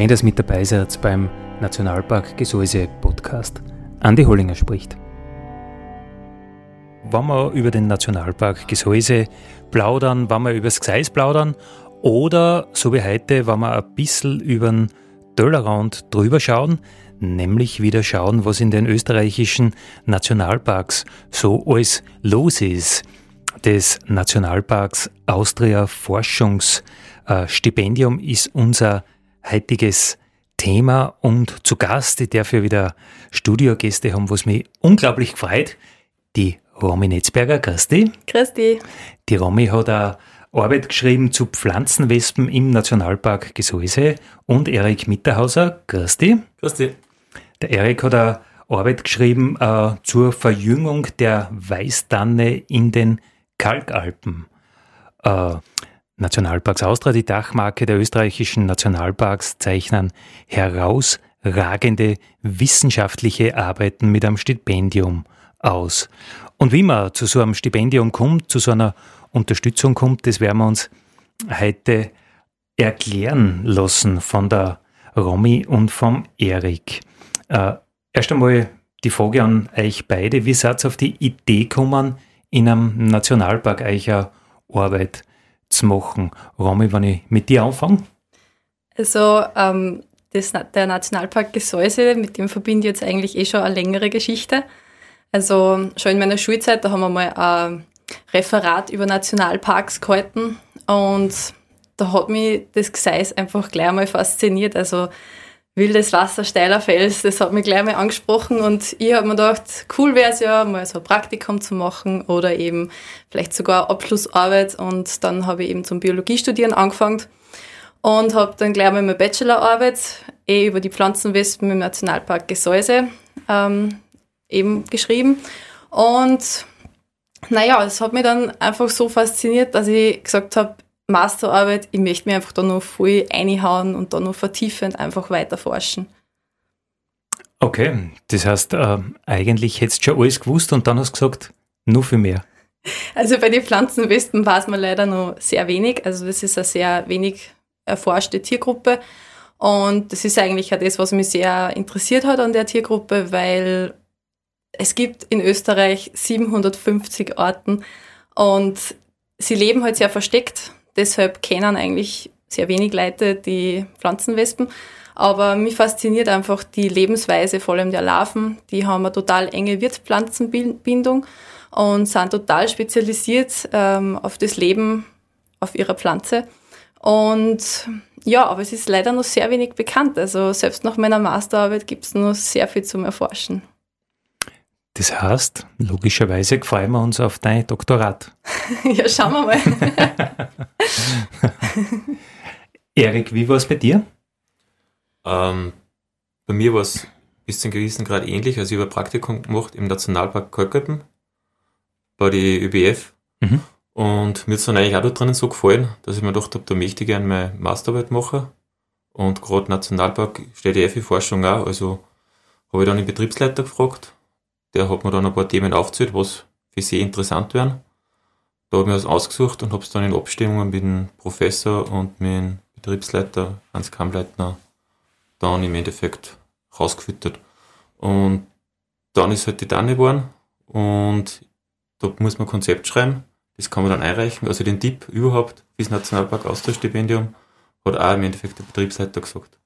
Schön, dass mit dabei seid beim Nationalpark Gesäuse Podcast. Andi Hollinger spricht. Wenn wir über den Nationalpark Gesäuse plaudern, wenn wir über das Gseis plaudern oder so wie heute, wenn wir ein bisschen über den Tellerrand drüber schauen, nämlich wieder schauen, was in den österreichischen Nationalparks so alles los ist. Das Nationalparks Austria Forschungsstipendium ist unser heutiges Thema und zu Gast, ich darf ja wieder Studiogäste haben, was mich unglaublich freut, die Romy Netzberger. Grüß dich. Grüß dich. Die Romy hat eine Arbeit geschrieben zu Pflanzenwespen im Nationalpark Gesäuse und Erik Mitterhauser. Grüß dich. Grüß dich. Der Erik hat eine Arbeit geschrieben äh, zur Verjüngung der Weißtanne in den Kalkalpen. Äh, Nationalparks Austria, die Dachmarke der österreichischen Nationalparks, zeichnen herausragende wissenschaftliche Arbeiten mit einem Stipendium aus. Und wie man zu so einem Stipendium kommt, zu so einer Unterstützung kommt, das werden wir uns heute erklären lassen von der Romy und vom Erik. Äh, erst einmal die Frage an euch beide. Wie seid ihr auf die Idee gekommen, in einem Nationalpark eine Arbeit zu machen. Romy, wenn ich mit dir anfange? Also ähm, das, der Nationalpark Gesäuse, mit dem verbinde ich jetzt eigentlich eh schon eine längere Geschichte. Also schon in meiner Schulzeit, da haben wir mal ein Referat über Nationalparks gehalten und da hat mich das Gseis einfach gleich mal fasziniert. Also wildes Wasser, steiler Fels, das hat mich gleich mal angesprochen und ich habe mir gedacht, cool wäre es ja, mal so ein Praktikum zu machen oder eben vielleicht sogar Abschlussarbeit und dann habe ich eben zum Biologiestudieren angefangen und habe dann gleich mal meine Bachelorarbeit eh über die Pflanzenwespen im Nationalpark Gesäuse ähm, eben geschrieben und naja, es hat mich dann einfach so fasziniert, dass ich gesagt habe, Masterarbeit, ich möchte mir einfach da noch voll einhauen und da noch vertiefend einfach weiter forschen. Okay, das heißt, äh, eigentlich hättest du schon alles gewusst und dann hast du gesagt, nur für mehr. Also bei den Pflanzenwespen weiß man leider noch sehr wenig. Also das ist eine sehr wenig erforschte Tiergruppe. Und das ist eigentlich auch das, was mich sehr interessiert hat an der Tiergruppe, weil es gibt in Österreich 750 Arten und sie leben halt sehr versteckt. Deshalb kennen eigentlich sehr wenig Leute die Pflanzenwespen. Aber mich fasziniert einfach die Lebensweise, vor allem der Larven. Die haben eine total enge Wirtspflanzenbindung und sind total spezialisiert ähm, auf das Leben auf ihrer Pflanze. Und ja, aber es ist leider noch sehr wenig bekannt. Also selbst nach meiner Masterarbeit gibt es noch sehr viel zum Erforschen. Das heißt, logischerweise freuen wir uns auf dein Doktorat. ja, schauen wir mal. Erik, wie war es bei dir? Ähm, bei mir war es bis zum gewissen Grad ähnlich. Also ich habe ein Praktikum gemacht im Nationalpark Kalkalpen bei der ÖBF. Mhm. Und mir ist dann eigentlich auch da drinnen so gefallen, dass ich mir gedacht habe, da möchte ich gerne meine Masterarbeit machen. Und gerade Nationalpark steht ja für Forschung auch. Also habe ich dann den Betriebsleiter gefragt. Der hat mir dann ein paar Themen aufgezählt, was für sie interessant wären. Da habe ich mir das ausgesucht und habe es dann in Abstimmungen mit dem Professor und mit dem Betriebsleiter Hans Kammleitner dann im Endeffekt rausgefüttert. Und dann ist halt die Tanne geworden und da muss man ein Konzept schreiben. Das kann man dann einreichen. Also den Tipp überhaupt fürs Nationalpark Austauschstipendium hat auch im Endeffekt der Betriebsleiter gesagt,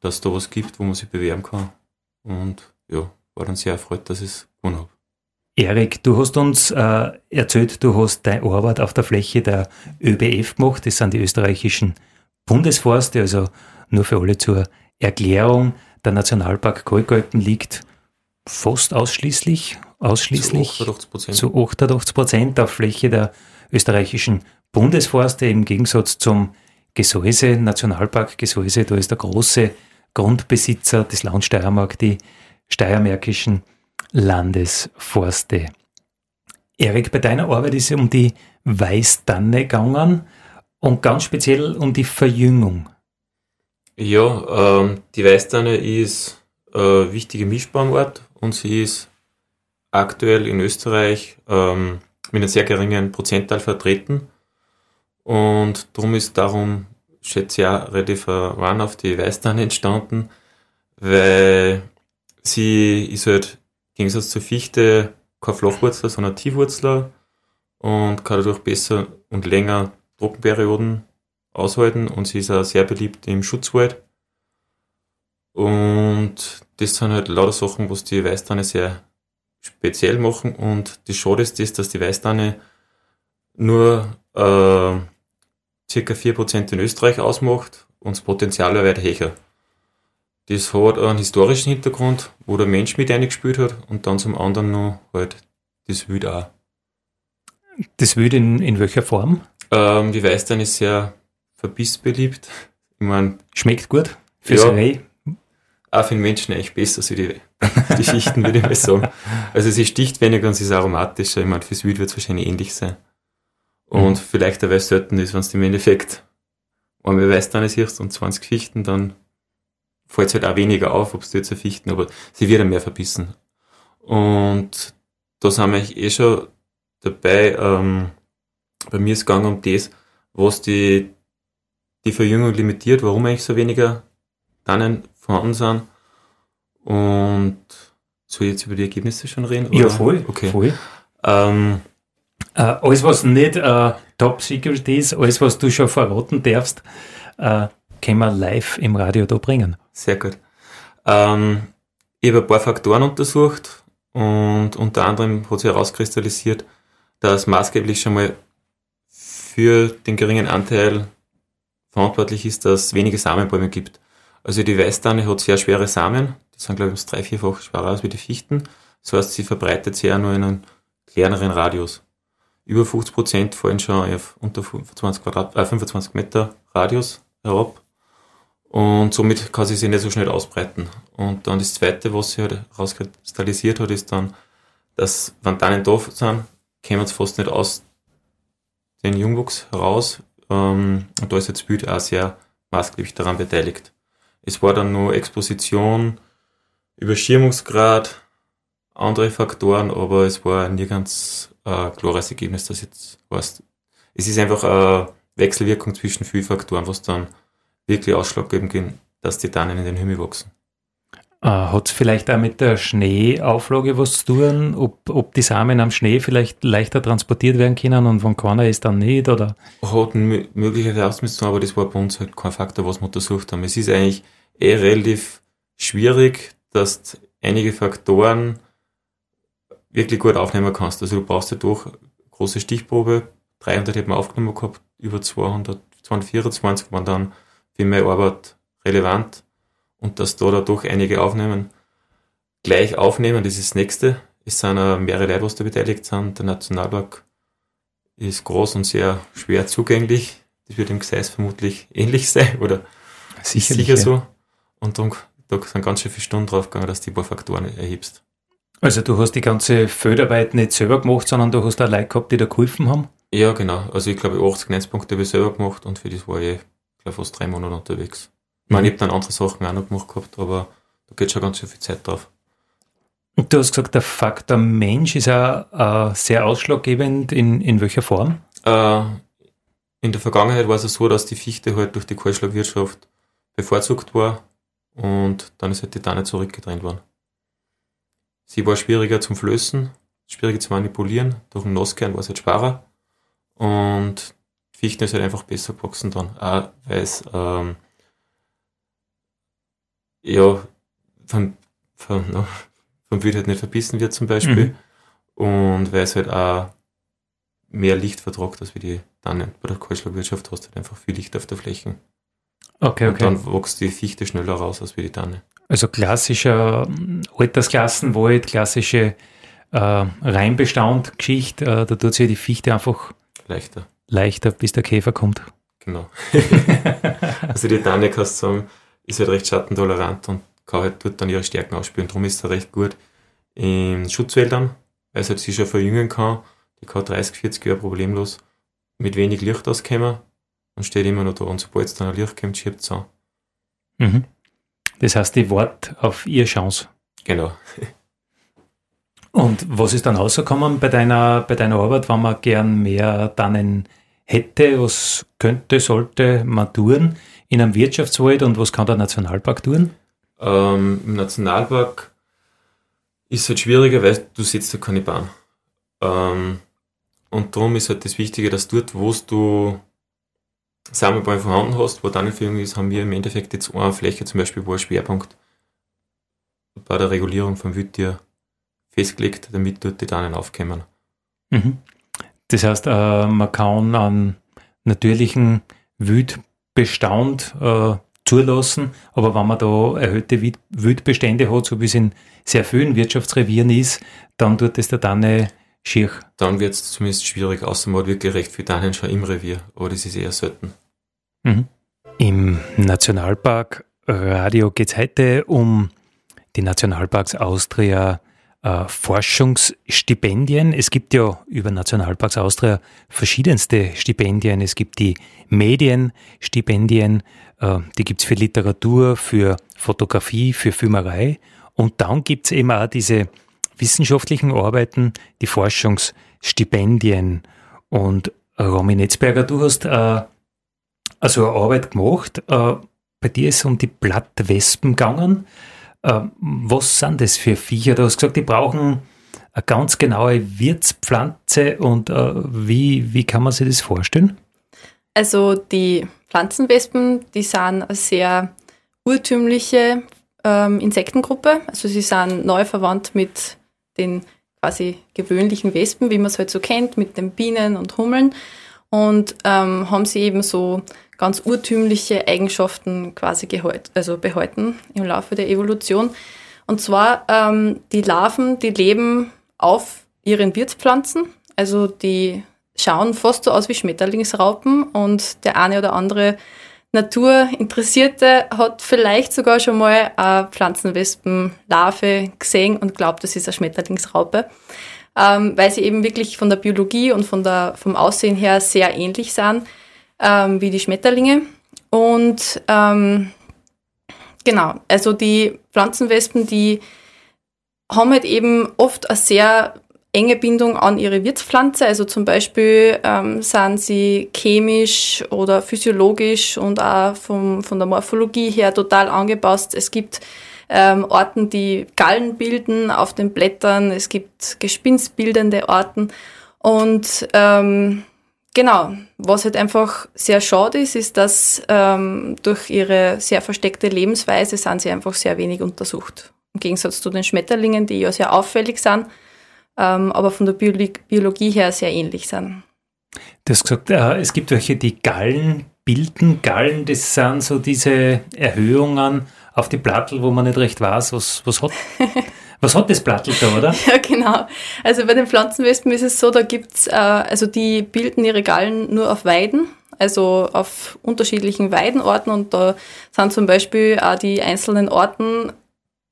dass es da was gibt, wo man sich bewerben kann. Und ja, war dann sehr erfreut, dass ich es gewonnen habe. Erik, du hast uns äh, erzählt, du hast deine Arbeit auf der Fläche der ÖBF gemacht. Das sind die österreichischen Bundesforste, also nur für alle zur Erklärung. der Nationalpark Kalkalpen liegt fast ausschließlich, ausschließlich Zu 88%. zu 88 Prozent auf Fläche der österreichischen Bundesforste im Gegensatz zum Gesäuse, Nationalpark Gesäuse, da ist der große Grundbesitzer des Land Steiermark die steiermärkischen Landesforste. Erik, bei deiner Arbeit ist es um die Weißtanne gegangen und ganz speziell um die Verjüngung. Ja, ähm, die Weißtanne ist eine wichtige Mischbaumart und sie ist aktuell in Österreich ähm, mit einem sehr geringen Prozentteil vertreten. Und darum ist darum, schätze ich auch, relativ ein auf die Weißtanne entstanden, weil sie ist halt im Gegensatz zur Fichte kein Flachwurzler, sondern Tiefwurzler und kann dadurch besser und länger Trockenperioden aushalten und sie ist auch sehr beliebt im Schutzwald. Und das sind halt lauter Sachen, was die Weißtanne sehr speziell machen. Und das Schade ist das, dass die Weißtanne nur äh, circa 4% in Österreich ausmacht und das Potenzial wäre weit höher. Das hat einen historischen Hintergrund, wo der Mensch mit eingespielt hat und dann zum anderen noch halt das Wild auch. Das Wild in, in welcher Form? Ähm, die Weißtanne ist sehr verbissbeliebt. Ich meine, Schmeckt gut? Fürs Ja. Reh? auch für den Menschen eigentlich besser als die, die Fichten, würde ich mal sagen. Also sie sticht weniger und sie ist aromatischer. Ich meine, fürs Wild wird es wahrscheinlich ähnlich sein. Und vielleicht, weil es selten ist, wenn du im Endeffekt einmal Weißtanne siehst und 20 Fichten, dann fällt es halt auch weniger auf, ob du jetzt eine Fichten, aber sie wird mehr verbissen. Und da sind wir eigentlich eh schon dabei. Ähm, bei mir ist es gegangen um das, was die, die Verjüngung limitiert, warum eigentlich so weniger Tannen vorhanden sind. Und soll ich jetzt über die Ergebnisse schon reden? Ja, oder? voll. Okay. voll. Ähm, Äh, alles, was nicht äh, Top Secret ist, alles, was du schon verraten darfst, äh, können wir live im Radio da bringen. Sehr gut. Ähm, ich habe ein paar Faktoren untersucht und unter anderem hat sich herauskristallisiert, dass maßgeblich schon mal für den geringen Anteil verantwortlich ist, dass es wenige Samenbäume gibt. Also die Weißtanne hat sehr schwere Samen, die sind glaube ich ums drei, vierfach schwerer als wie die Fichten. Das heißt, sie verbreitet sich ja nur in einem kleineren Radius. Über 50 Prozent fallen schon auf unter 25, Quadrat, äh, 25 Meter Radius herab. Und somit kann sie sich nicht so schnell ausbreiten. Und dann das Zweite, was sich halt rauskristallisiert hat, ist dann, dass wenn Tannen da sind, kommen sie fast nicht aus den Jungwuchs heraus. Ähm, und da ist jetzt Bild auch sehr maßgeblich daran beteiligt. Es war dann nur Exposition, Überschirmungsgrad, andere Faktoren, aber es war nie ganz äh, klares Ergebnis, das jetzt heißt. Es ist einfach eine Wechselwirkung zwischen vielen Faktoren, was dann wirklich ausschlaggebend gehen, dass die Tannen in den Himmel wachsen. Äh, Hat es vielleicht auch mit der Schneeauflage was zu tun, ob, ob die Samen am Schnee vielleicht leichter transportiert werden können und wenn keiner ist, dann nicht? Oder? Hat mö- möglicherweise auch mit zu tun, aber das war bei uns halt kein Faktor, was wir untersucht haben. Es ist eigentlich eh relativ schwierig, dass du einige Faktoren wirklich gut aufnehmen kannst. Also du brauchst ja doch eine große Stichprobe. 300 hätten wir aufgenommen gehabt, über 200, 224 waren dann für meine Arbeit relevant. Und dass da dadurch einige aufnehmen, gleich aufnehmen, das ist das Nächste. Es sind auch mehrere Leute, was da beteiligt sind. Der Nationalpark ist groß und sehr schwer zugänglich. Das wird im Gseis vermutlich ähnlich sein oder sicher ja. so. Und dann, da sind ganz schön viele Stunden drauf gegangen, dass du die paar Faktoren erhebst. Also du hast die ganze Feldarbeit nicht selber gemacht, sondern du hast auch Leute gehabt, die da geholfen haben. Ja, genau. Also ich glaube, 80 Netzpunkte habe ich selber gemacht und für das war ich, glaube fast drei Monate unterwegs. Ich meine, ich habe dann andere Sachen auch noch gemacht gehabt, aber da geht schon ganz schön viel Zeit drauf. Und du hast gesagt, der Faktor Mensch ist auch äh, sehr ausschlaggebend. In, in welcher Form? Äh, in der Vergangenheit war es so, dass die Fichte halt durch die Kahlschlagwirtschaft bevorzugt war und dann ist halt die Tanne zurückgedrängt worden. Sie war schwieriger zum Flößen, schwieriger zu manipulieren. Durch den Nasskern war es halt schwerer und die Fichte ist halt einfach besser gewachsen dann, auch weil es ähm, ja vom, vom, no, vom Wild halt nicht verbissen wird zum Beispiel und weil es halt auch mehr Licht vertragt als wie die Tannen. Bei der Kahlschlagwirtschaft hast du halt einfach viel Licht auf der Fläche. Okay, Und okay. dann wächst die Fichte schneller raus als wie die Tanne. Also klassischer hm, Altersklassenwald, klassische äh, Reinbestand-Geschichte, äh, da tut sich die Fichte einfach leichter. Leichter, bis der Käfer kommt. Genau. also die Tanne, kannst du sagen, ist halt recht schattentolerant und kann halt dort dann ihre Stärken ausspielen. Darum ist er recht gut in Schutzwäldern, weil es halt sich schon verjüngen kann. Die kann 30, 40 Jahre problemlos mit wenig Licht auskommen und steht immer noch da. Und sobald es dann ein Licht kommt, schiebt es an. Mhm. Das heißt, die Wort auf ihr Chance. Genau. Und was ist dann rausgekommen bei deiner, bei deiner Arbeit, wenn man gern mehr Tannen hätte? Was könnte, sollte man tun in einem Wirtschaftswald und was kann der Nationalpark tun? Ähm, Im Nationalpark ist es halt schwieriger, weil du sitzt ja keine Bahn. Ähm, und darum ist halt das Wichtige, dass dort, wo du Sammelbäume vorhanden hast, wo deine Führung ist, haben wir im Endeffekt jetzt eine Fläche zum Beispiel, wo ein Schwerpunkt bei der Regulierung vom Wildtier festgelegt, damit dort die Daten aufkommen. Mhm. Das heißt, äh, man kann einen natürlichen Wildbestand äh, zulassen, aber wenn man da erhöhte Wildbestände hat, so wie es in sehr vielen Wirtschaftsrevieren ist, dann tut es der Tanne schier. Dann wird es zumindest schwierig, außer man hat wirklich recht viele Tannen schon im Revier, aber das ist eher selten. Mhm. Im Nationalpark Radio geht es heute um die Nationalparks Austria äh, Forschungsstipendien. Es gibt ja über Nationalparks Austria verschiedenste Stipendien. Es gibt die Medienstipendien, äh, die gibt es für Literatur, für Fotografie, für Filmerei. Und dann gibt es eben auch diese wissenschaftlichen Arbeiten, die Forschungsstipendien. Und Romy Netzberger, du hast äh, also eine Arbeit gemacht. Äh, bei dir ist es um die Blattwespen gegangen. Ähm, was sind das für Viecher? Du hast gesagt, die brauchen eine ganz genaue Wirtspflanze und äh, wie, wie kann man sich das vorstellen? Also die Pflanzenwespen, die sind eine sehr urtümliche ähm, Insektengruppe. Also sie sind neu verwandt mit den quasi gewöhnlichen Wespen, wie man es halt so kennt, mit den Bienen und Hummeln. Und ähm, haben sie eben so ganz urtümliche Eigenschaften quasi also behalten im Laufe der Evolution. Und zwar ähm, die Larven, die leben auf ihren Wirtspflanzen, also die schauen fast so aus wie Schmetterlingsraupen und der eine oder andere Naturinteressierte hat vielleicht sogar schon mal eine Pflanzenwespenlarve gesehen und glaubt, das ist eine Schmetterlingsraupe, ähm, weil sie eben wirklich von der Biologie und von der, vom Aussehen her sehr ähnlich sind ähm, wie die Schmetterlinge. Und ähm, genau, also die Pflanzenwespen, die haben halt eben oft eine sehr enge Bindung an ihre Wirtspflanze. Also zum Beispiel ähm, sind sie chemisch oder physiologisch und auch vom, von der Morphologie her total angepasst. Es gibt ähm, Orten, die Gallen bilden auf den Blättern. Es gibt gespinstbildende Orten. Und ähm, Genau, was halt einfach sehr schade ist, ist, dass ähm, durch ihre sehr versteckte Lebensweise sind sie einfach sehr wenig untersucht. Im Gegensatz zu den Schmetterlingen, die ja sehr auffällig sind, ähm, aber von der Biologie, Biologie her sehr ähnlich sind. Du hast gesagt, äh, es gibt welche, die Gallen bilden. Gallen, das sind so diese Erhöhungen auf die Plattel, wo man nicht recht weiß, was, was hat. Was hat das Blattl da, oder? ja, genau. Also bei den Pflanzenwespen ist es so, da gibt's, äh, also die bilden ihre Gallen nur auf Weiden, also auf unterschiedlichen Weidenorten und da sind zum Beispiel auch die einzelnen Orten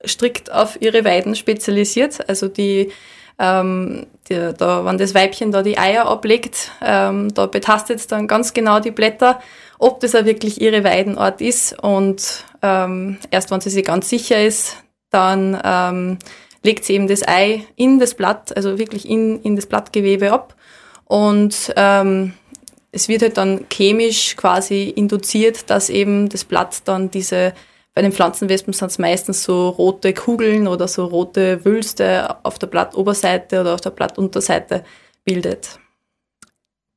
strikt auf ihre Weiden spezialisiert. Also die, ähm, die, da, wenn das Weibchen da die Eier ablegt, ähm, da betastet es dann ganz genau die Blätter, ob das auch wirklich ihre Weidenort ist und ähm, erst wenn sie sich ganz sicher ist, dann ähm, legt sie eben das Ei in das Blatt, also wirklich in, in das Blattgewebe ab. Und ähm, es wird halt dann chemisch quasi induziert, dass eben das Blatt dann diese, bei den Pflanzenwespen sind es meistens so rote Kugeln oder so rote Wülste auf der Blattoberseite oder auf der Blattunterseite bildet.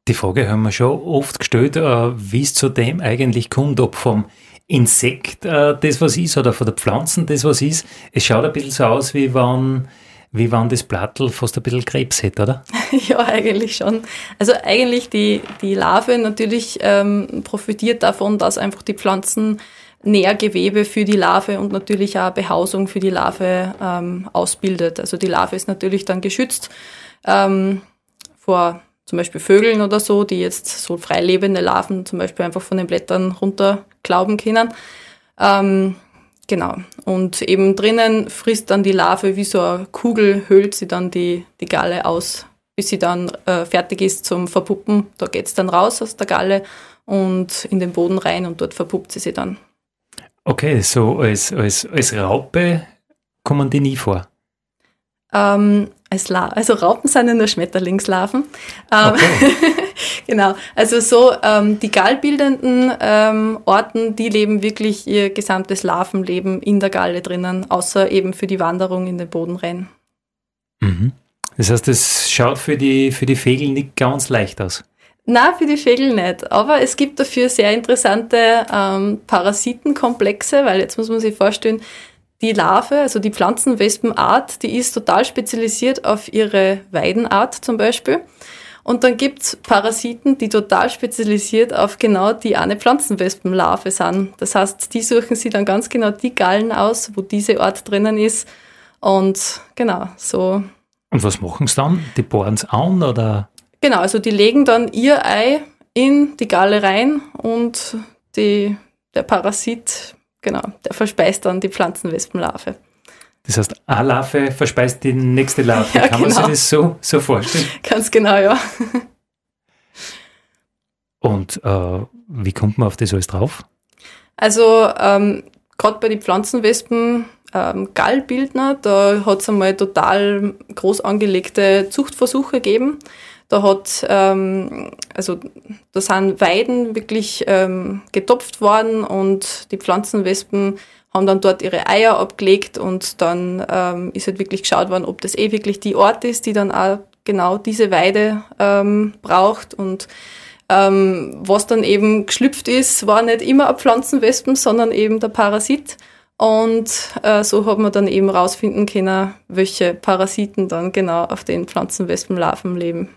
Die Frage haben wir schon oft gestellt, äh, wie es zu dem eigentlich kommt, ob vom Insekt äh, das was ist oder von der Pflanzen das was ist. Es schaut ein bisschen so aus, wie wenn, wie wenn das Blattl fast ein bisschen Krebs hätte, oder? ja, eigentlich schon. Also eigentlich die, die Larve natürlich ähm, profitiert davon, dass einfach die Pflanzen Nährgewebe für die Larve und natürlich auch Behausung für die Larve ähm, ausbildet. Also die Larve ist natürlich dann geschützt ähm, vor zum Beispiel Vögeln oder so, die jetzt so freilebende Larven zum Beispiel einfach von den Blättern runterklauben können. Ähm, genau. Und eben drinnen frisst dann die Larve wie so eine Kugel, höhlt sie dann die, die Galle aus, bis sie dann äh, fertig ist zum Verpuppen. Da geht's dann raus aus der Galle und in den Boden rein und dort verpuppt sie sie dann. Okay, so als, als, als Raupe kommen die nie vor. Ähm, als La also Raupen sind ja nur Schmetterlingslarven. Ähm, okay. genau, also so ähm, die gallbildenden ähm, Orten, die leben wirklich ihr gesamtes Larvenleben in der Galle drinnen, außer eben für die Wanderung in den Boden rein. Mhm. Das heißt, es schaut für die, für die Vögel nicht ganz leicht aus. Na, für die Vögel nicht. Aber es gibt dafür sehr interessante ähm, Parasitenkomplexe, weil jetzt muss man sich vorstellen, die Larve, also die Pflanzenwespenart, die ist total spezialisiert auf ihre Weidenart zum Beispiel. Und dann gibt's Parasiten, die total spezialisiert auf genau die eine Pflanzenwespenlarve sind. Das heißt, die suchen sich dann ganz genau die Gallen aus, wo diese Art drinnen ist. Und genau, so. Und was machen sie dann? Die bohren es an oder? Genau, also die legen dann ihr Ei in die Galle rein und die, der Parasit, genau, der verspeist dann die Pflanzenwespenlarve. Das heißt, eine Larve verspeist die nächste Larve. Ja, Kann genau. man sich genau. das so, so vorstellen? Ganz genau, ja. Und äh, wie kommt man auf das alles drauf? Also ähm, gerade bei den Pflanzenwespen ähm, Gallbildner, da hat es einmal total groß angelegte Zuchtversuche gegeben. Da hat, ähm, also da sind Weiden wirklich ähm, getopft worden und die Pflanzenwespen haben dann dort ihre Eier abgelegt und dann ähm, ist halt wirklich geschaut worden, ob das eh wirklich die Art ist, die dann auch genau diese Weide ähm, braucht und ähm, was dann eben geschlüpft ist, war nicht immer ein Pflanzenwespen, sondern eben der Parasit. Und äh, so hat man dann eben rausfinden können, welche Parasiten dann genau auf den Pflanzenwespenlarven leben.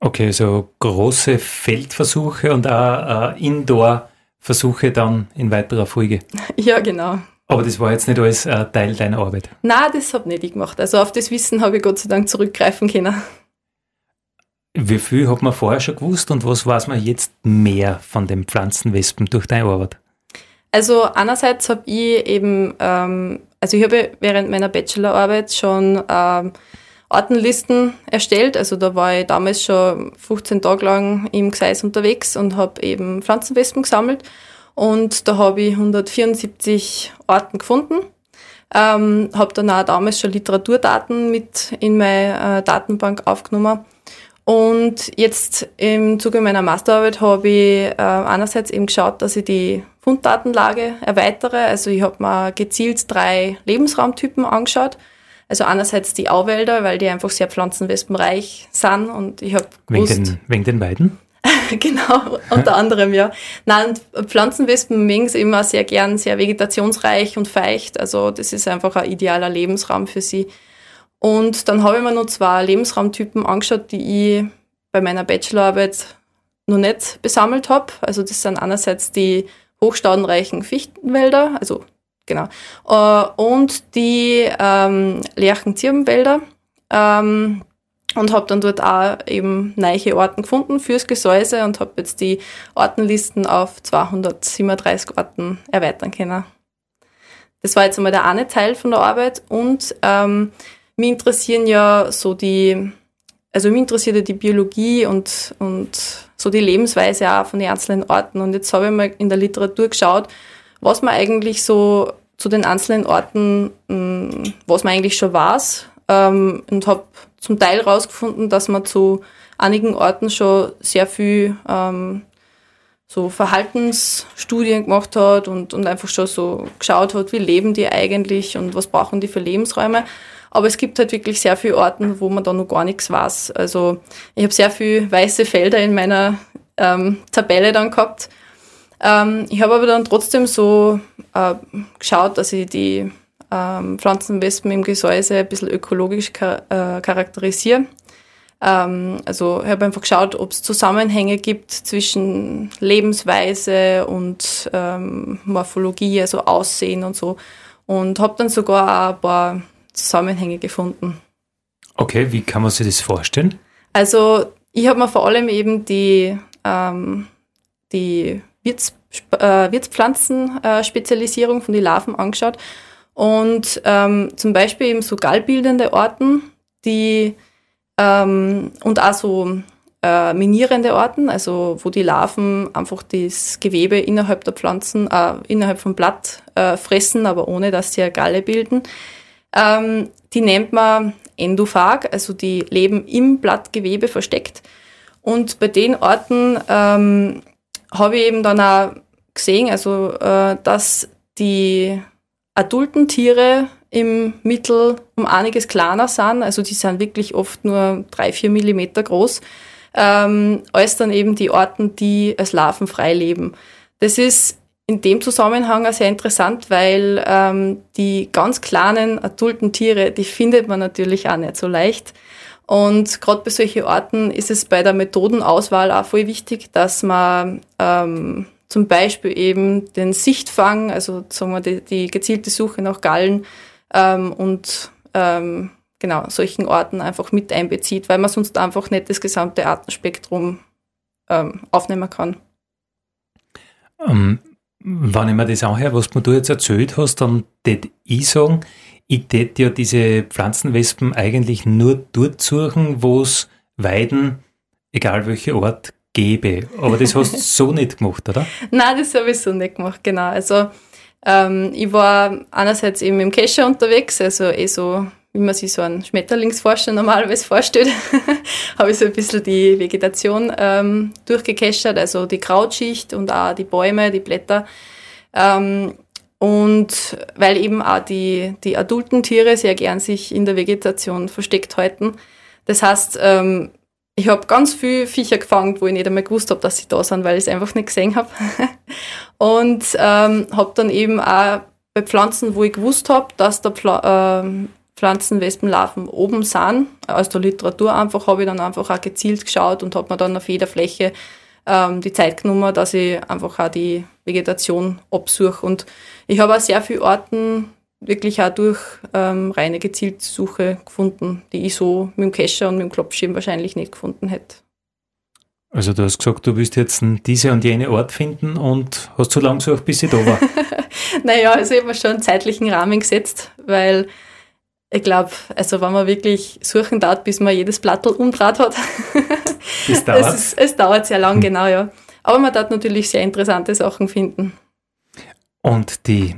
Okay, so große Feldversuche und auch äh, Indoor-Versuche dann in weiterer Folge. Ja, genau. Aber das war jetzt nicht alles äh, Teil deiner Arbeit? Nein, das habe nicht ich gemacht. Also auf das Wissen habe ich Gott sei Dank zurückgreifen können. Wie viel hat man vorher schon gewusst und was weiß man jetzt mehr von den Pflanzenwespen durch deine Arbeit? Also einerseits habe ich eben, ähm, also ich habe während meiner Bachelorarbeit schon ähm, Artenlisten erstellt. Also da war ich damals schon 15 Tage lang im Gseis unterwegs und habe eben Pflanzenwespen gesammelt. Und da habe ich 174 Arten gefunden. Ähm, habe dann auch damals schon Literaturdaten mit in meine äh, Datenbank aufgenommen. Und jetzt im Zuge meiner Masterarbeit habe ich äh, einerseits eben geschaut, dass ich die Funddatenlage erweitere. Also ich habe mir gezielt drei Lebensraumtypen angeschaut also einerseits die Auwälder, weil die einfach sehr pflanzenwespenreich sind und ich habe wegen den, wegen den Weiden? genau, unter anderem, ja. Nein, Pflanzenwespen mögen es immer sehr gern, sehr vegetationsreich und feucht. Also das ist einfach ein idealer Lebensraum für sie. Und dann habe ich mir noch zwei Lebensraumtypen angeschaut, die ich bei meiner Bachelorarbeit noch nicht besammelt habe. Also das sind einerseits die hochstaudenreichen Fichtenwälder, also genau. Äh, und die ähm, Lerchenzirbenwälder. Ähm, und habe dann dort auch eben neue Orten gefunden fürs Gesäuse und habe jetzt die Ortenlisten auf 237 Orten erweitern können. Das war jetzt einmal der eine Teil von der Arbeit und ähm, mich interessieren ja so die, also mich interessiert ja die Biologie und, und so die Lebensweise auch von den einzelnen Orten und jetzt habe ich mal in der Literatur geschaut, was man eigentlich so zu den einzelnen Orten, mm, was man eigentlich schon weiß ähm, und habe zum Teil rausgefunden, dass man zu einigen Orten schon sehr viel ähm, so Verhaltensstudien gemacht hat und, und einfach schon so geschaut hat, wie leben die eigentlich und was brauchen die für Lebensräume. Aber es gibt halt wirklich sehr viele Orten, wo man da noch gar nichts weiß. Also ich habe sehr viele weiße Felder in meiner ähm, Tabelle dann gehabt ähm, ich habe aber dann trotzdem so äh, geschaut, dass ich die ähm, Pflanzenwespen im Gesäuse ein bisschen ökologisch char äh, charakterisiere. Ähm, also ich habe einfach geschaut, ob es Zusammenhänge gibt zwischen Lebensweise und ähm, Morphologie, also Aussehen und so. Und habe dann sogar auch ein paar Zusammenhänge gefunden. Okay, wie kann man sich das vorstellen? Also ich habe mir vor allem eben die, ähm, die Wirts, äh, Wirtspflanzen-Spezialisierung von den Larven angeschaut. Und ähm, zum Beispiel eben so gallbildende Orten, die ähm, und auch so äh, minierende Orten, also wo die Larven einfach das Gewebe innerhalb der Pflanzen, äh, innerhalb vom Blatt äh, fressen, aber ohne dass sie eine Galle bilden. Ähm, die nennt man endophag, also die leben im Blattgewebe versteckt. Und bei den Orten ähm, habe ich eben dann auch gesehen, also äh, dass die adulten Tiere im Mittel um einiges kleiner sind, also die sind wirklich oft nur drei, vier Millimeter groß, ähm, als dann eben die Orten, die als Larven frei leben. Das ist in dem Zusammenhang auch sehr interessant, weil ähm, die ganz kleinen adulten Tiere, die findet man natürlich auch nicht so leicht. Und gerade bei solchen Orten ist es bei der Methodenauswahl auch voll wichtig, dass man ähm, zum Beispiel eben den Sichtfang, also sagen wir die, die gezielte Suche nach Gallen ähm, und ähm, genau solchen Orten einfach mit einbezieht, weil man sonst einfach nicht das gesamte Artenspektrum ähm, aufnehmen kann. Ähm, wenn ich mir das anhöre, was du jetzt erzählt hast, dann würde ich sagen, ich tät ja diese Pflanzenwespen eigentlich nur dort suchen, wo es Weiden, egal welcher Ort, gäbe. Aber das hast du so nicht gemacht, oder? Nein, das habe ich so nicht gemacht, genau. Also ähm, ich war einerseits eben im Kescher unterwegs, also eh so, wie man sich so einen Schmetterlingsforscher normalerweise vorstellt, habe ich so ein bisschen die Vegetation ähm, durchgekeschert, also die Krautschicht und auch die Bäume, die Blätter. Ähm, und weil eben auch die, die adulten Tiere sehr gern sich in der Vegetation versteckt halten. Das heißt, ähm, ich habe ganz viel Viecher gefangen, wo ich nicht einmal gewusst habe, dass sie da sind, weil ich es einfach nicht gesehen habe. und ähm, habe dann eben auch bei Pflanzen, wo ich gewusst habe, dass da Pfla äh, Pflanzenwespenlarven oben sind, aus der Literatur einfach, habe ich dann einfach auch gezielt geschaut und habe mir dann auf jeder Fläche ähm, die Zeit genommen, dass ich einfach auch die Vegetation absuche. Und ich habe auch sehr viele Orten wirklich auch durch ähm, reine gezielte Suche gefunden, die ich so mit dem Kescher und mit dem Klopfschirm wahrscheinlich nicht gefunden hätte. Also du hast gesagt, du willst jetzt diese und jene Ort finden und hast so lange gesucht, bis ich da war. naja, also ich habe mir schon einen zeitlichen Rahmen gesetzt, weil ich glaube, also wenn man wirklich suchen darf, bis man jedes Blattl umdraht hat, das dauert. es, ist, es dauert sehr lang, hm. genau, ja. Aber man darf natürlich sehr interessante Sachen finden. Und die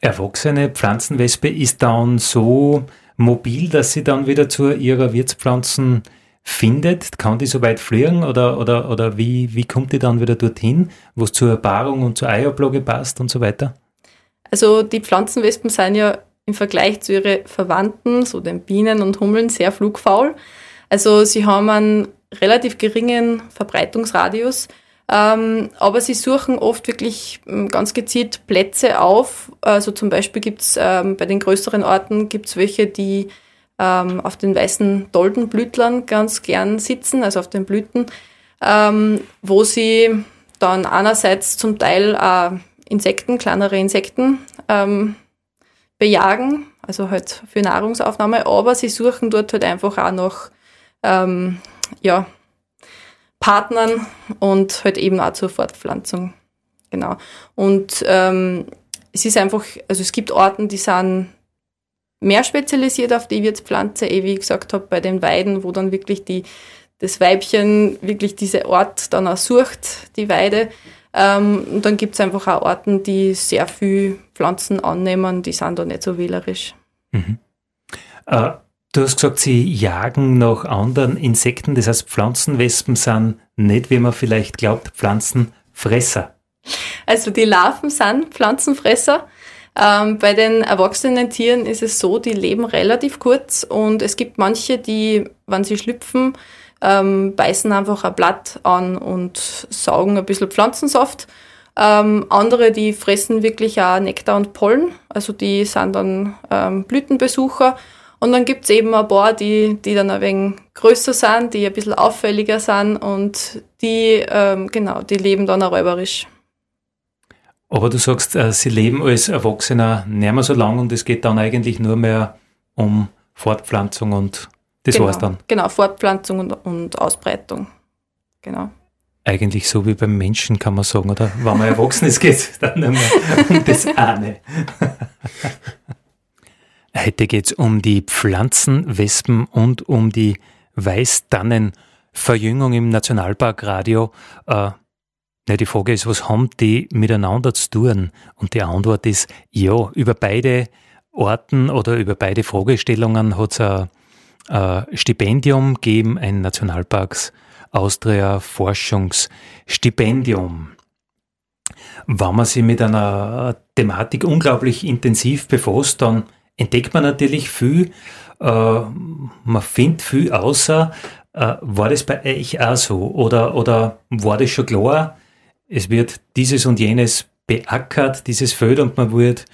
erwachsene Pflanzenwespe ist dann so mobil, dass sie dann wieder zu ihrer Wirtspflanzen findet? Kann die so weit fliegen oder, oder, oder wie, wie kommt die dann wieder dorthin, wo es zur Paarung und zur Eierblogge passt und so weiter? Also die Pflanzenwespen sind ja im Vergleich zu ihren Verwandten, so den Bienen und Hummeln, sehr flugfaul. Also sie haben einen relativ geringen Verbreitungsradius, ähm, aber sie suchen oft wirklich ähm, ganz gezielt Plätze auf. Also zum Beispiel gibt's ähm, bei den größeren Orten gibt's welche, die ähm, auf den weißen Doldenblütlern ganz gern sitzen, also auf den Blüten, ähm, wo sie dann einerseits zum Teil äh, Insekten, kleinere Insekten ähm, bejagen, also halt für Nahrungsaufnahme, aber sie suchen dort halt einfach auch nach ähm, ja, Partnern und halt eben auch zur Fortpflanzung. Genau. Und ähm, es ist einfach, also es gibt Orten, die sind mehr spezialisiert auf die Wirtspflanze, eh wie ich gesagt habe, bei den Weiden, wo dann wirklich die, das Weibchen wirklich diese Ort dann auch sucht, die Weide. Ähm, und dann gibt es einfach auch Orten, die sehr viel Pflanzen annehmen, die sind da nicht so wählerisch. Mhm. Äh, du hast gesagt, sie jagen nach anderen Insekten, das heißt Pflanzenwespen sind nicht, wie man vielleicht glaubt, Pflanzenfresser. Also die Larven sind Pflanzenfresser. Ähm, bei den erwachsenen Tieren ist es so, die leben relativ kurz und es gibt manche, die, wenn sie schlüpfen, ähm, beißen einfach ein Blatt an und saugen ein bisschen Pflanzensaft. Ähm, andere, die fressen wirklich auch Nektar und Pollen, also die sind dann ähm, Blütenbesucher. Und dann gibt es eben ein paar, die, die dann ein wenig größer sind, die ein bisschen auffälliger sind und die, ähm, genau, die leben dann auch räuberisch. Aber du sagst, äh, sie leben als Erwachsener nicht mehr so lang und es geht dann eigentlich nur mehr um Fortpflanzung und das genau, war's dann. Genau, Fortpflanzung und, und Ausbreitung. Genau. Eigentlich so wie beim Menschen, kann man sagen, oder? Wenn man erwachsen ist, geht es dann mehr um das eine. Heute geht es um die Pflanzenwespen und um die Weißtannenverjüngung im Nationalparkradio. Äh, ja, die Frage ist, was haben die miteinander zu tun? Und die Antwort ist ja, über beide Orten oder über beide Fragestellungen hat es ein Stipendium gegeben, ein Nationalparks Austria Forschungsstipendium. Wenn man sich mit einer Thematik unglaublich intensiv befasst, dann entdeckt man natürlich viel, äh, man findet viel außer, äh, war das bei euch auch so? Oder, oder war das schon klar, es wird dieses und jenes beackert, dieses Feld und man wird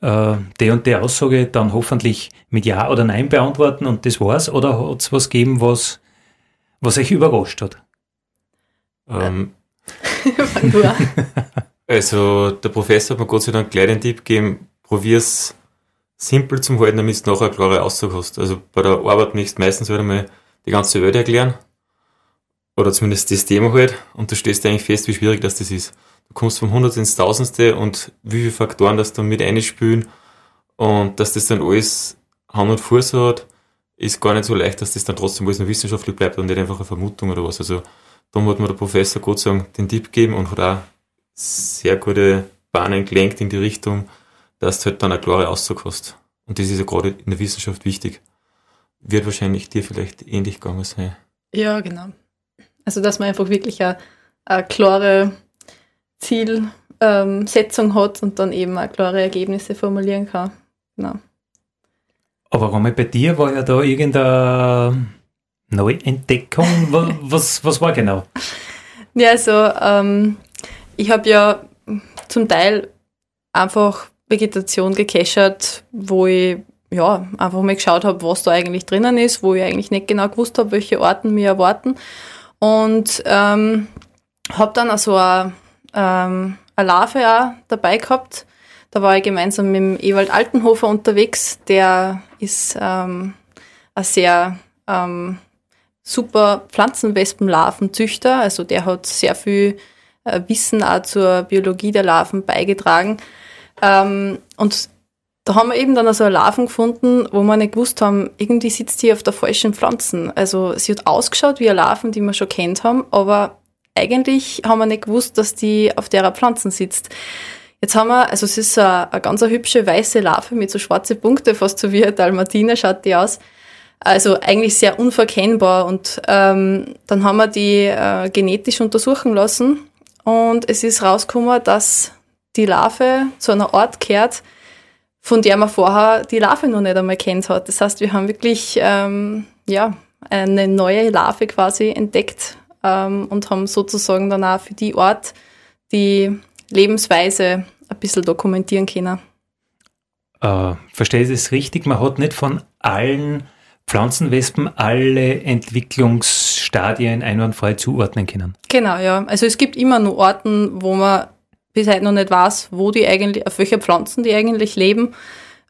äh, die und die Aussage dann hoffentlich mit Ja oder Nein beantworten und das war's? Oder hat es was gegeben, was, was euch überrascht hat? Ähm, also der Professor hat mir Gott sei Dank gleich den Tipp gegeben, probier's simpel zum halten, damit du nachher eine klare Aussage hast. Also bei der Arbeit möchtest du meistens halt einmal die ganze Welt erklären. Oder zumindest das Thema halt. Und du stehst eigentlich fest, wie schwierig das, das ist. Du kommst vom Hundertste ins Tausendste und wie viele Faktoren das dann mit einspülen und dass das dann alles Hand und Fuß hat, ist gar nicht so leicht, dass das dann trotzdem alles nur wissenschaftlich bleibt und nicht einfach eine Vermutung oder was. Also da hat mir der Professor Gott sei Dank den Tipp gegeben und hat auch sehr gute Bahnen gelenkt in die Richtung, dass du halt dann eine klare Aussage hast. Und das ist ja gerade in der Wissenschaft wichtig. Wird wahrscheinlich dir vielleicht ähnlich gegangen sein. Ja, genau. Also, dass man einfach wirklich eine, eine klare Zielsetzung hat und dann eben auch klare Ergebnisse formulieren kann. Genau. Aber Romy, bei dir war ja da irgendeine Neuentdeckung. was, was war genau? Ja, also ähm, ich habe ja zum Teil einfach Vegetation gecachert, wo ich ja, einfach mal geschaut habe, was da eigentlich drinnen ist, wo ich eigentlich nicht genau gewusst habe, welche Orten mir erwarten. Und ähm, habe dann also eine, ähm, eine Larve auch dabei gehabt. Da war ich gemeinsam mit dem Ewald Altenhofer unterwegs. Der ist ähm, ein sehr ähm, super Pflanzenwespenlarvenzüchter. Also der hat sehr viel äh, Wissen auch zur Biologie der Larven beigetragen. Ähm, und da haben wir eben dann also eine Larven gefunden, wo wir nicht gewusst haben, irgendwie sitzt die auf der falschen Pflanzen. Also sie hat ausgeschaut wie eine Larven, die wir schon kennt haben, aber eigentlich haben wir nicht gewusst, dass die auf derer Pflanzen sitzt. Jetzt haben wir, also es ist eine, eine ganz hübsche weiße Larve mit so schwarze Punkte, fast so wie eine Dalmatiner schaut die aus. Also eigentlich sehr unverkennbar. Und ähm, dann haben wir die äh, genetisch untersuchen lassen und es ist rausgekommen, dass die Larve zu einer Art kehrt, von der man vorher die Larve noch nicht einmal kennt hat. Das heißt, wir haben wirklich ähm, ja, eine neue Larve quasi entdeckt ähm, und haben sozusagen dann auch für die Art die Lebensweise ein bisschen dokumentieren können. Äh, verstehe ich das richtig? Man hat nicht von allen Pflanzenwespen alle Entwicklungsstadien einwandfrei zuordnen können. Genau, ja. Also es gibt immer nur Orten, wo man bis heute noch nicht weiß, wo die eigentlich, auf welcher Pflanzen die eigentlich leben.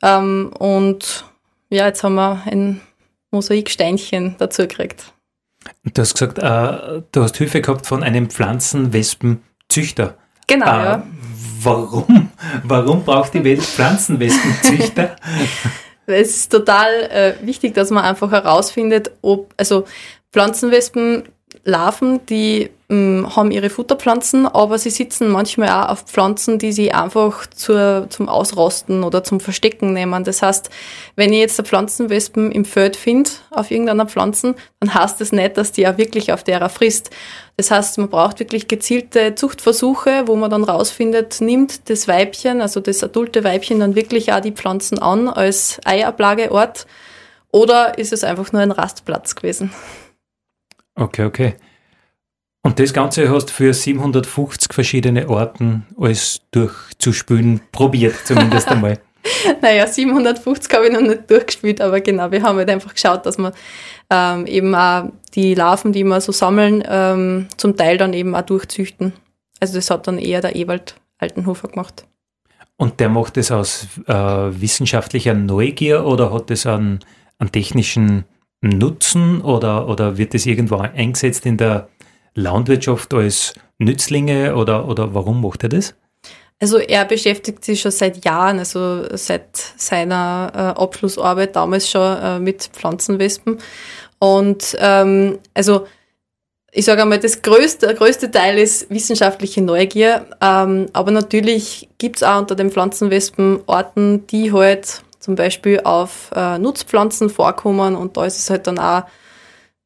Ähm, und ja, jetzt haben wir ein Mosaiksteinchen dazu gekriegt. Du hast gesagt, äh, du hast Hilfe gehabt von einem Pflanzenwespenzüchter. Genau, äh, ja. Warum? Warum braucht die Welt Pflanzenwespenzüchter? es ist total äh, wichtig, dass man einfach herausfindet, ob, also Pflanzenwespen Larven, die haben ihre Futterpflanzen, aber sie sitzen manchmal auch auf Pflanzen, die sie einfach zur, zum Ausrosten oder zum Verstecken nehmen. Das heißt, wenn ich jetzt eine Pflanzenwespen im Feld finde, auf irgendeiner Pflanzen, dann heißt das nicht, dass die auch wirklich auf derer frisst. Das heißt, man braucht wirklich gezielte Zuchtversuche, wo man dann rausfindet, nimmt das Weibchen, also das adulte Weibchen dann wirklich auch die Pflanzen an als Eiablageort oder ist es einfach nur ein Rastplatz gewesen? Okay, okay. Und das Ganze hast du für 750 verschiedene Orten alles durchzuspülen probiert, zumindest einmal. naja, 750 habe ich noch nicht durchgespielt, aber genau, wir haben halt einfach geschaut, dass wir ähm, eben auch die Larven, die wir so sammeln, ähm, zum Teil dann eben auch durchzüchten. Also das hat dann eher der Ewald Altenhofer gemacht. Und der macht das aus äh, wissenschaftlicher Neugier oder hat das einen, einen technischen Nutzen oder, oder wird das irgendwo eingesetzt in der Landwirtschaft als Nützlinge oder, oder warum macht er das? Also er beschäftigt sich schon seit Jahren, also seit seiner äh, Abschlussarbeit damals schon äh, mit Pflanzenwespen. Und ähm, also ich sage einmal, das größte, der größte Teil ist wissenschaftliche Neugier. Ähm, aber natürlich gibt es auch unter den Pflanzenwespen Arten, die halt zum Beispiel auf äh, Nutzpflanzen vorkommen. Und da ist es halt dann auch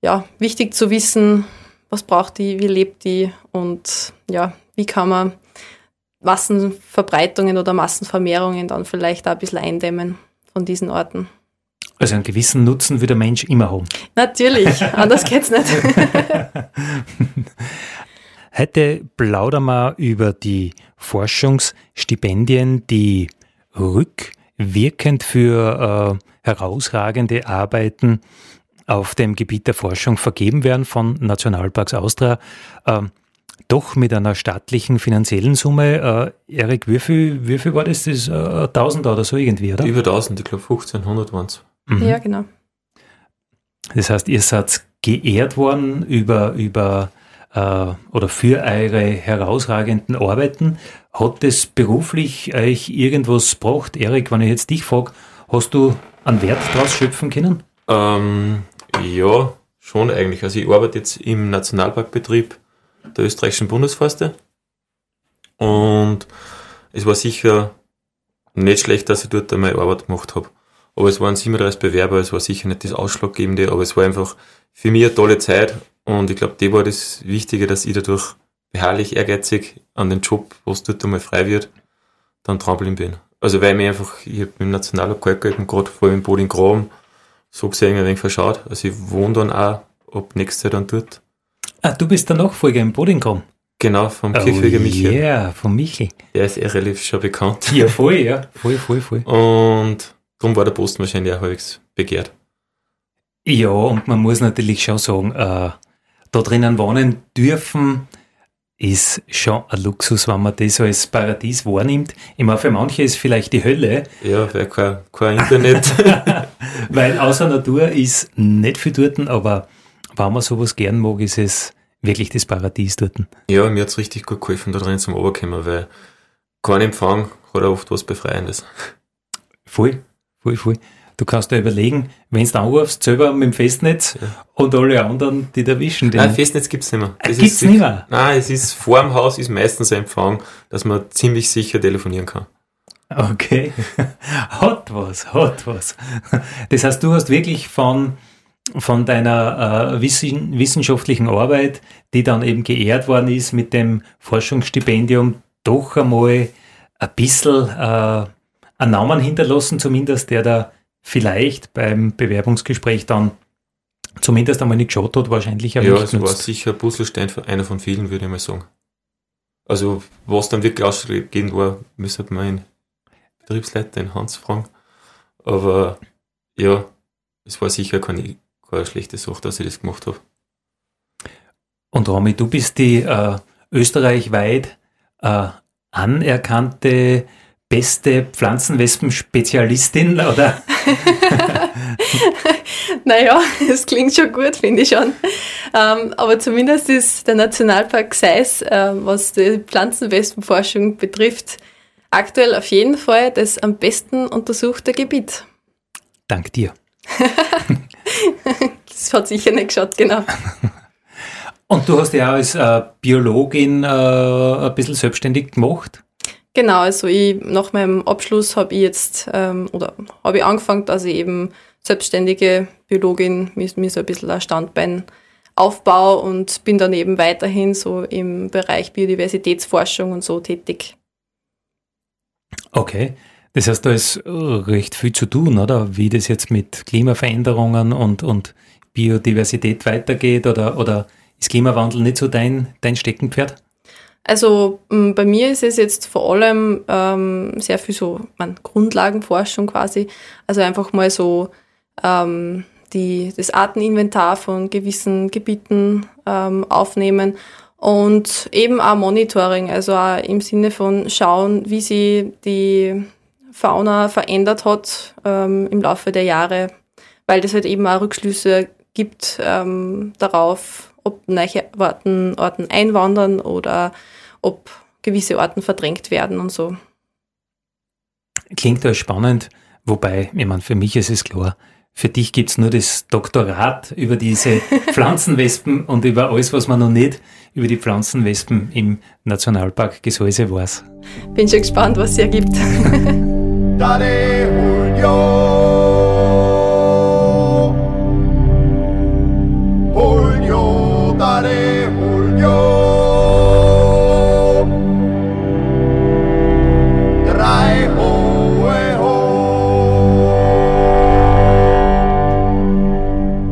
ja, wichtig zu wissen, was braucht die, wie lebt die und ja, wie kann man Massenverbreitungen oder Massenvermehrungen dann vielleicht auch ein bisschen eindämmen von diesen Orten. Also einen gewissen Nutzen will der Mensch immer haben. Natürlich, anders geht's nicht. Heute plaudern wir über die Forschungsstipendien, die rückwirkend für äh, herausragende Arbeiten auf dem Gebiet der Forschung vergeben werden von Nationalparks Austria. Ähm, doch mit einer staatlichen finanziellen Summe. Äh, Erik, wie viel, wie viel war das? Das ist äh, 1000 oder so irgendwie, oder? Über 1000, ich glaube 1500 waren es. Mhm. Ja, genau. Das heißt, ihr seid geehrt worden über, über äh, oder für eure herausragenden Arbeiten. Hat das beruflich euch irgendwas gebracht? Erik, wenn ich jetzt dich frage, hast du einen Wert daraus schöpfen können? Ähm, ja, schon eigentlich. Also ich arbeite jetzt im Nationalparkbetrieb der österreichischen Bundesforste. Und es war sicher nicht schlecht, dass ich dort meine Arbeit gemacht habe. Aber es waren 37 Bewerber, es war sicher nicht das Ausschlaggebende, aber es war einfach für mich eine tolle Zeit und ich glaube, die war das Wichtige, dass ich dadurch beharrlich, ehrgeizig an den Job, was dort einmal frei wird, dann dranbleiben bin. Also weil mich einfach, ich habe mit dem Nationalpark gerade vor allem in Bodin Graben so gesehen ein wenig verschaut. Also ich wohne dann auch ab nächstes Jahr dann dort Ah, du bist der Nachfolger im Bodinkom. Genau, vom oh Kirchweger Michael. Ja, vom Michel. Der ist eh relativ schon bekannt. Ja, voll, ja. Voll, voll, voll. Und darum war der Posten wahrscheinlich auch halbwegs begehrt. Ja, und man muss natürlich schon sagen, äh, da drinnen wohnen dürfen, ist schon ein Luxus, wenn man das als Paradies wahrnimmt. Ich meine, für manche ist vielleicht die Hölle. Ja, weil kein, kein Internet. weil außer Natur ist nicht viel dort, aber wenn man sowas gern mag, ist es wirklich das Paradies dort. Ja, mir hat es richtig gut geholfen, da drin zum Oberkommen, weil kein Empfang hat oft was Befreiendes. Voll, voll, voll. Du kannst dir überlegen, wenn du anrufst, selber mit dem Festnetz ja. und alle anderen, die da wischen. Nein, Festnetz gibt es nicht mehr. Das gibt's ist, nicht mehr? Nein, es ist vor dem Haus ist meistens ein Empfang, dass man ziemlich sicher telefonieren kann. Okay. hat was, hat was. Das heißt, du hast wirklich von von deiner äh, wissen, wissenschaftlichen Arbeit, die dann eben geehrt worden ist mit dem Forschungsstipendium, doch einmal ein bisschen äh, einen Namen hinterlassen, zumindest der da vielleicht beim Bewerbungsgespräch dann zumindest einmal nicht geschaut hat, wahrscheinlich auch Ja, es nutzt. war sicher ein Puzzlestein, einer von vielen, würde ich mal sagen. Also, was dann wirklich ausschlaggebend war, müsste meinen Betriebsleiter, den Hans, fragen. Aber ja, es war sicher keine keine schlechte Sache, dass ich das gemacht habe. Und Romy, du bist die äh, österreichweit äh, anerkannte beste Pflanzenwespen-Spezialistin, oder? naja, das klingt schon gut, finde ich schon. Ähm, aber zumindest ist der Nationalpark Seis, äh, was die Pflanzenwespenforschung betrifft, aktuell auf jeden Fall das am besten untersuchte Gebiet. Dank dir. das hat sicher nicht geschaut, genau. Und du hast ja auch als äh, Biologin äh, ein bisschen selbstständig gemacht? Genau, also ich, nach meinem Abschluss habe ich jetzt, ähm, oder habe ich angefangen, dass ich eben selbstständige Biologin mir, mir so ein bisschen ein Standbein aufbaue und bin dann eben weiterhin so im Bereich Biodiversitätsforschung und so tätig. Okay. Das heißt, da ist recht viel zu tun, oder? Wie das jetzt mit Klimaveränderungen und, und Biodiversität weitergeht oder, oder ist Klimawandel nicht so dein, dein Steckenpferd? Also bei mir ist es jetzt vor allem ähm, sehr viel so man, Grundlagenforschung quasi. Also einfach mal so ähm, die, das Arteninventar von gewissen Gebieten ähm, aufnehmen und eben auch Monitoring, also auch im Sinne von schauen, wie sie die Fauna verändert hat ähm, im Laufe der Jahre, weil das halt eben auch Rückschlüsse gibt ähm, darauf, ob neue Orten, Orten einwandern oder ob gewisse Orten verdrängt werden und so. Klingt ja spannend, wobei, ich meine, für mich ist es klar, für dich gibt es nur das Doktorat über diese Pflanzenwespen und über alles, was man noch nicht über die Pflanzenwespen im Nationalpark Gesäuse weiß. Bin schon gespannt, was es ergibt.